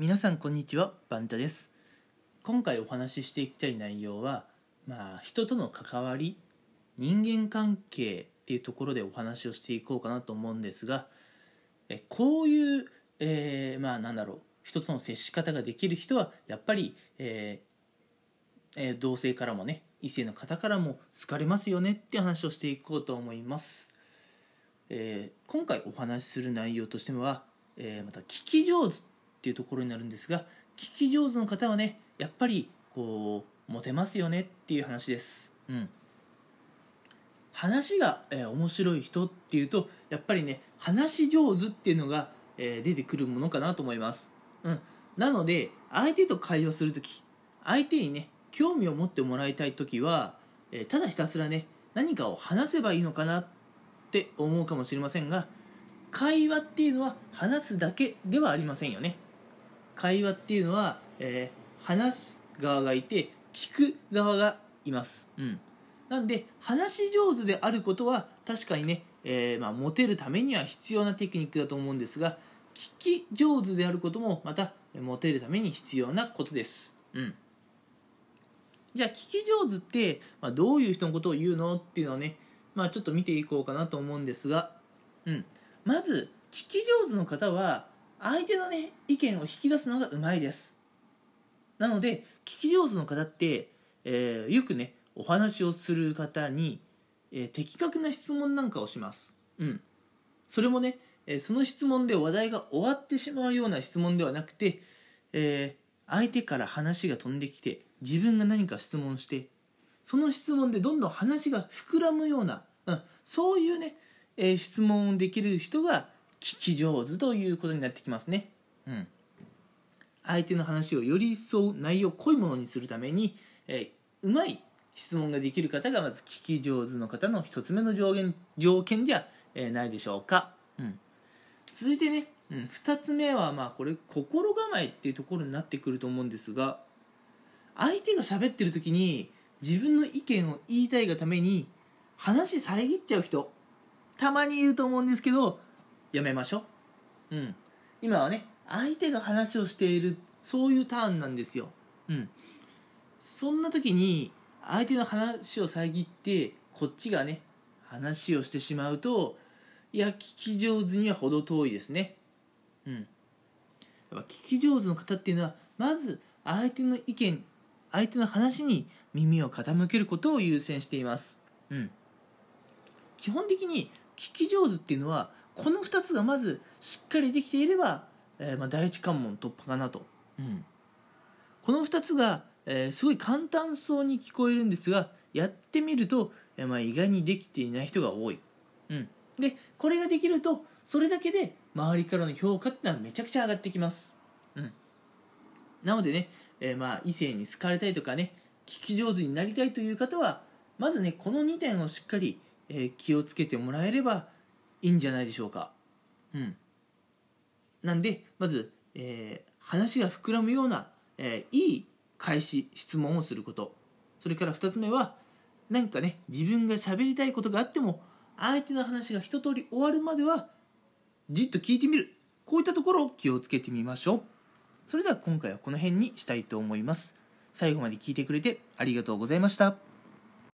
皆さんこんにちはバンタです。今回お話ししていきたい内容はまあ人との関わり人間関係っていうところでお話をしていこうかなと思うんですがえこういう、えーまあなんだろう人との接し方ができる人はやっぱり、えーえー同性からもね異性の方からも好かれますよねって話をしていこうと思います、えー今回お話しする内容としては、えまた聞き上手っていうところになるんですが聞き上手の方はねやっぱりこうモテますよねっていう話です。うん。話が、えー面白い人っていうとやっぱりね話し上手っていうのが、えー出てくるものかなと思います、うん、なので相手と会話する時相手にね興味を持ってもらいたい時は、えーただひたすらね何かを話せばいいのかなって思うかもしれませんが会話っていうのは話すだけではありませんよね。会話っていうのは、えー話す側がいて聞く側がいます、うん、なんで話し上手であることは確かにね、えーまあ、モテるためには必要なテクニックだと思うんですが聞き上手であることもまたモテるために必要なことです、うん、じゃあ聞き上手って、まあ、どういう人のことを言うのっていうのをね、まあ、ちょっと見ていこうかなと思うんですが、うん、まず聞き上手の方は相手のね意見を引き出すのがうまいです。なので聞き上手の方って、えーよくねお話をする方に、えー的確な質問なんかをします。うん。それもね、えーその質問で話題が終わってしまうような質問ではなくて、え相手から話が飛んできて自分が何か質問してその質問でどんどん話が膨らむような、うん、そういうね、え質問をできる人が聞き上手ということになってきますね。うん、相手の話をより一層内容濃いものにするために、えーうまい質問ができる方がまず聞き上手の方の一つ目の条件条件じゃ、えーないでしょうか。うん、続いてね、うん、2つ目はまあこれ心構えっていうところになってくると思うんですが相手が喋ってる時に自分の意見を言いたいがために話遮っちゃう人たまにいると思うんですけどやめましょう、うん、今はね相手が話をしているそういうターンなんですよ、うん、そんな時に相手の話を遮ってこっちがね話をしてしまうといや聞き上手には程遠いですね。うん。やっぱ聞き上手の方っていうのはまず相手の意見相手の話に耳を傾けることを優先しています。うん。基本的に聞き上手っていうのはこの2つがまずしっかりできていれば、えーまあ、第一関門突破かなと、うん、この2つが、えーすごい簡単そうに聞こえるんですがやってみると、えーまあ、意外にできていない人が多い、うん、でこれができるとそれだけで周りからの評価ってのはめちゃくちゃ上がってきます、うん、なのでね、えーまあ異性に好かれたいとかね聞き上手になりたいという方はまずねこの2点をしっかり、えー気をつけてもらえればいいんじゃないでしょうか。うん。なんでまず、えー話が膨らむような、えーいい開始質問をすること。それから2つ目は何かね自分が喋りたいことがあっても相手の話が一通り終わるまではじっと聞いてみる。こういったところを気をつけてみましょう。それでは今回はこの辺にしたいと思います。最後まで聞いてくれてありがとうございました。